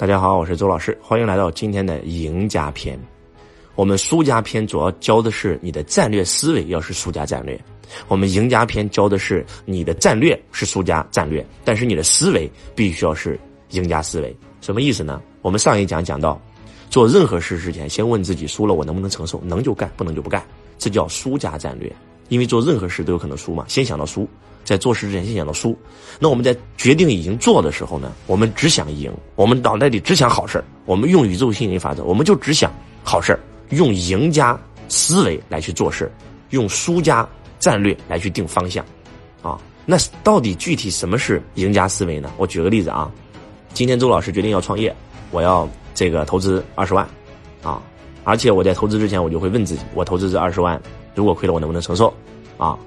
大家好，我是周老师，欢迎来到今天的赢家篇。我们输家篇主要教的是你的战略思维要是输家战略，我们赢家篇教的是你的战略是输家战略，但是你的思维必须要是赢家思维。什么意思呢？我们上一讲讲到，做任何事之前，先问自己输了我能不能承受，能就干，不能就不干，这叫输家战略。因为做任何事都有可能输嘛，先想到输。在做事之前先想到输，那我们在决定已经做的时候呢，我们只想赢，我们脑袋里只想好事我们用宇宙心理法则，我们就只想好事用赢家思维来去做事用输家战略来去定方向，啊，那到底具体什么是赢家思维呢？我举个例子啊，今天周老师决定要创业，我要这个投资二十万，啊，而且我在投资之前我就会问自己，我投资这二十万，如果亏了我能不能承受？啊，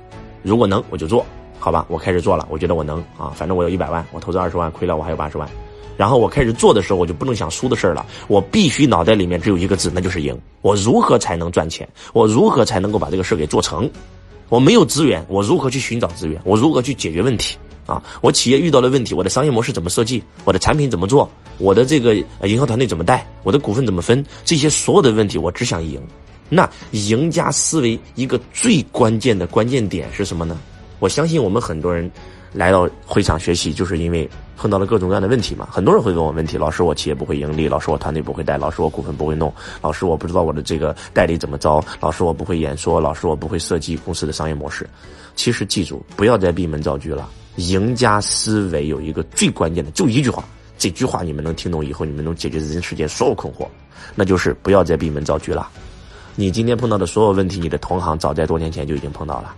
如果能我就做。好吧，我开始做了，我觉得我能啊，反正我有一百万，我投资二十万，亏了我还有八十万，然后我开始做的时候，我就不能想输的事儿了，我必须脑袋里面只有一个字，那就是赢。我如何才能赚钱？我如何才能够把这个事儿给做成？我没有资源，我如何去寻找资源？我如何去解决问题？啊，我企业遇到了问题，我的商业模式怎么设计？我的产品怎么做？我的这个营销团队怎么带？我的股份怎么分？这些所有的问题，我只想赢。那赢家思维一个最关键的关键点是什么呢？我相信我们很多人来到会场学习，就是因为碰到了各种各样的问题嘛。很多人会问我问题：老师，我企业不会盈利；老师，我团队不会带；老师，我股份不会弄；老师，我不知道我的这个代理怎么招；老师，我不会演说；老师，我不会设计公司的商业模式。其实记住，不要再闭门造车了。赢家思维有一个最关键的，就一句话。这句话你们能听懂以后，你们能解决人世间所有困惑，那就是不要再闭门造车了。你今天碰到的所有问题，你的同行早在多年前就已经碰到了。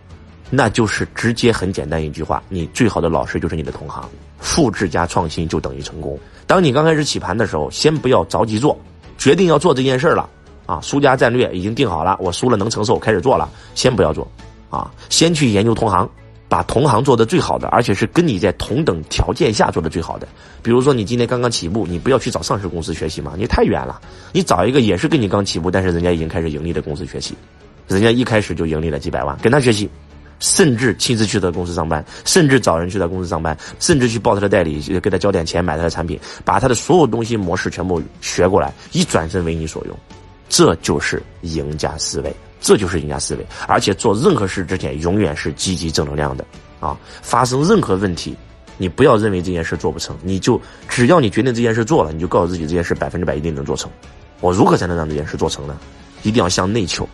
那就是直接很简单一句话，你最好的老师就是你的同行，复制加创新就等于成功。当你刚开始起盘的时候，先不要着急做，决定要做这件事了。啊，输家战略已经定好了，我输了能承受，开始做了，先不要做。啊，先去研究同行，把同行做的最好的，而且是跟你在同等条件下做的最好的。比如说你今天刚刚起步，你不要去找上市公司学习嘛，你太远了，你找一个也是跟你刚起步，但是人家已经开始盈利的公司学习，人家一开始就盈利了几百万，跟他学习。甚至亲自去他公司上班，甚至找人去他公司上班，甚至去报他的代理，给他交点钱买他的产品，把他的所有东西模式全部学过来，一转身为你所用，这就是赢家思维，这就是赢家思维。而且做任何事之前，永远是积极正能量的啊！发生任何问题，你不要认为这件事做不成，你就只要你决定这件事做了，你就告诉自己这件事百分之百一定能做成。我如何才能让这件事做成呢？一定要向内求。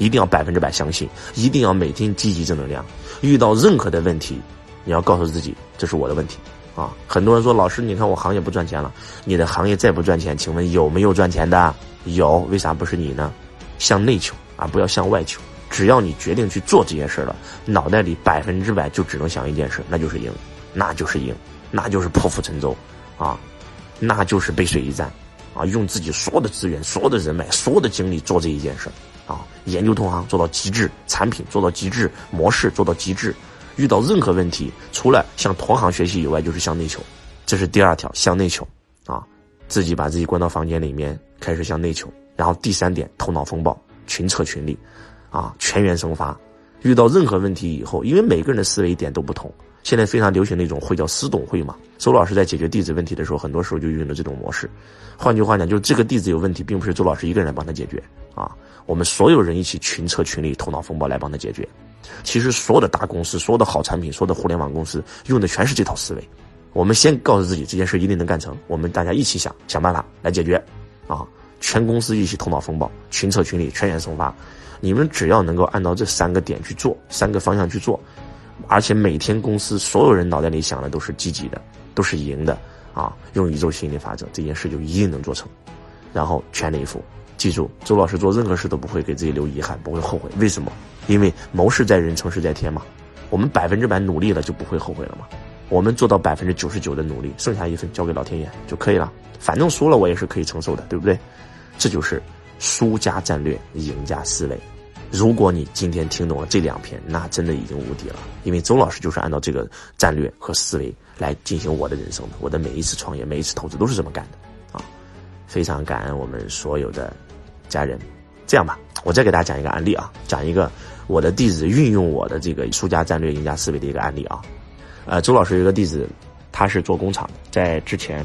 一定要百分之百相信，一定要每天积极正能量。遇到任何的问题，你要告诉自己这是我的问题啊！很多人说老师，你看我行业不赚钱了，你的行业再不赚钱，请问有没有赚钱的？有，为啥不是你呢？向内求啊，不要向外求。只要你决定去做这件事了，脑袋里百分之百就只能想一件事，那就是赢，那就是赢，那就是破釜沉舟啊，那就是背水一战啊！用自己所有的资源、所有的人脉、所有的精力做这一件事。啊，研究同行做到极致，产品做到极致，模式做到极致。遇到任何问题，除了向同行学习以外，就是向内求。这是第二条，向内求。啊，自己把自己关到房间里面，开始向内求。然后第三点，头脑风暴，群策群力，啊，全员生发。遇到任何问题以后，因为每个人的思维点都不同，现在非常流行的一种会叫私董会嘛。周老师在解决弟子问题的时候，很多时候就运用了这种模式。换句话讲，就是这个弟子有问题，并不是周老师一个人来帮他解决啊。我们所有人一起群策群力，头脑风暴来帮他解决。其实所有的大公司、所有的好产品、所有的互联网公司用的全是这套思维。我们先告诉自己这件事一定能干成，我们大家一起想想办法来解决。啊，全公司一起头脑风暴，群策群力，全员生发。你们只要能够按照这三个点去做，三个方向去做，而且每天公司所有人脑袋里想的都是积极的，都是赢的。啊，用宇宙心理法则，这件事就一定能做成。然后全力以赴。记住，周老师做任何事都不会给自己留遗憾，不会后悔。为什么？因为谋事在人，成事在天嘛。我们百分之百努力了，就不会后悔了嘛。我们做到百分之九十九的努力，剩下一份交给老天爷就可以了。反正输了，我也是可以承受的，对不对？这就是输家战略，赢家思维。如果你今天听懂了这两篇，那真的已经无敌了。因为周老师就是按照这个战略和思维来进行我的人生的，我的每一次创业，每一次投资都是这么干的啊。非常感恩我们所有的。家人，这样吧，我再给大家讲一个案例啊，讲一个我的弟子运用我的这个输家战略、赢家思维的一个案例啊。呃，周老师有个弟子，他是做工厂，在之前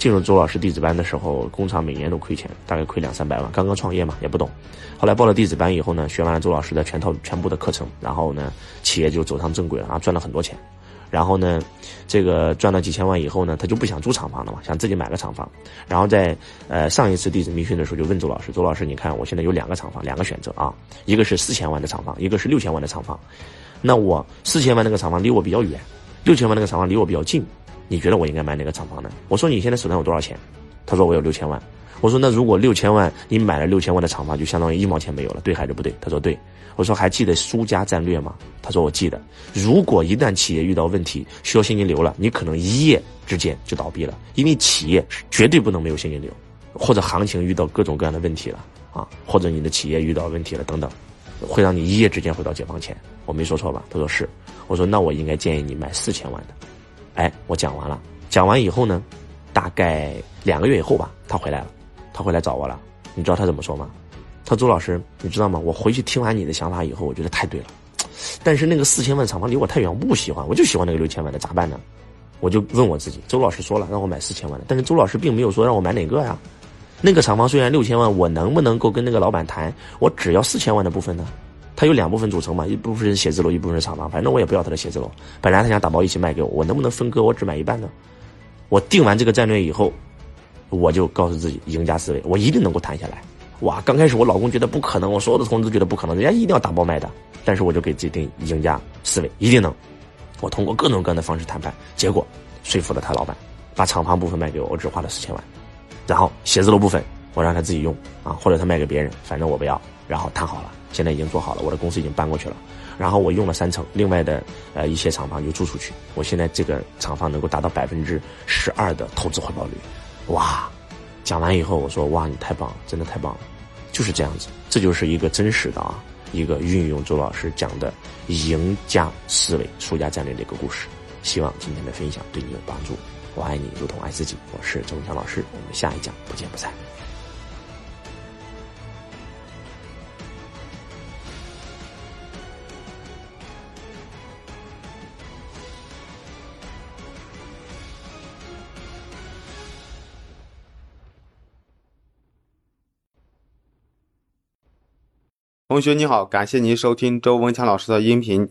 进入周老师弟子班的时候，工厂每年都亏钱，大概亏两三百万。刚刚创业嘛，也不懂。后来报了弟子班以后呢，学完了周老师的全套全部的课程，然后呢，企业就走上正轨了啊，赚了很多钱。然后呢，这个赚了几千万以后呢，他就不想租厂房了嘛，想自己买个厂房。然后在呃上一次弟子密训的时候，就问周老师：“周老师，你看我现在有两个厂房，两个选择啊，一个是四千万的厂房，一个是六千万的厂房。那我四千万那个厂房离我比较远，六千万那个厂房离我比较近，你觉得我应该买哪个厂房呢？”我说：“你现在手上有多少钱？”他说：“我有六千万。”我说：“那如果六千万你买了六千万的厂房，就相当于一毛钱没有了，对还是不对？”他说：“对。”我说还记得输家战略吗？他说我记得。如果一旦企业遇到问题需要现金流了，你可能一夜之间就倒闭了，因为企业绝对不能没有现金流，或者行情遇到各种各样的问题了啊，或者你的企业遇到问题了等等，会让你一夜之间回到解放前。我没说错吧？他说是。我说那我应该建议你买四千万的。哎，我讲完了，讲完以后呢，大概两个月以后吧，他回来了，他回来找我了。你知道他怎么说吗？他说周老师，你知道吗？我回去听完你的想法以后，我觉得太对了。但是那个四千万厂房离我太远，我不喜欢，我就喜欢那个六千万的，咋办呢？我就问我自己，周老师说了让我买四千万的，但是周老师并没有说让我买哪个呀。那个厂房虽然六千万，我能不能够跟那个老板谈，我只要四千万的部分呢？他有两部分组成嘛，一部分是写字楼，一部分是厂房，反正我也不要他的写字楼。本来他想打包一起卖给我，我能不能分割？我只买一半呢？我定完这个战略以后，我就告诉自己，赢家思维，我一定能够谈下来。哇，刚开始我老公觉得不可能，我所有的同事觉得不可能，人家一定要打包卖的。但是我就给自己定赢家思维，一定能。我通过各种各样的方式谈判，结果说服了他老板，把厂房部分卖给我，我只花了四千万。然后写字楼部分我让他自己用啊，或者他卖给别人，反正我不要。然后谈好了，现在已经做好了，我的公司已经搬过去了。然后我用了三层，另外的呃一些厂房就租出去。我现在这个厂房能够达到百分之十二的投资回报率，哇！讲完以后，我说哇，你太棒了，真的太棒了，就是这样子，这就是一个真实的啊，一个运用周老师讲的赢家思维、输家战略的一个故事。希望今天的分享对你有帮助。我爱你，如同爱自己。我是周文强老师，我们下一讲不见不散。同学你好，感谢您收听周文强老师的音频。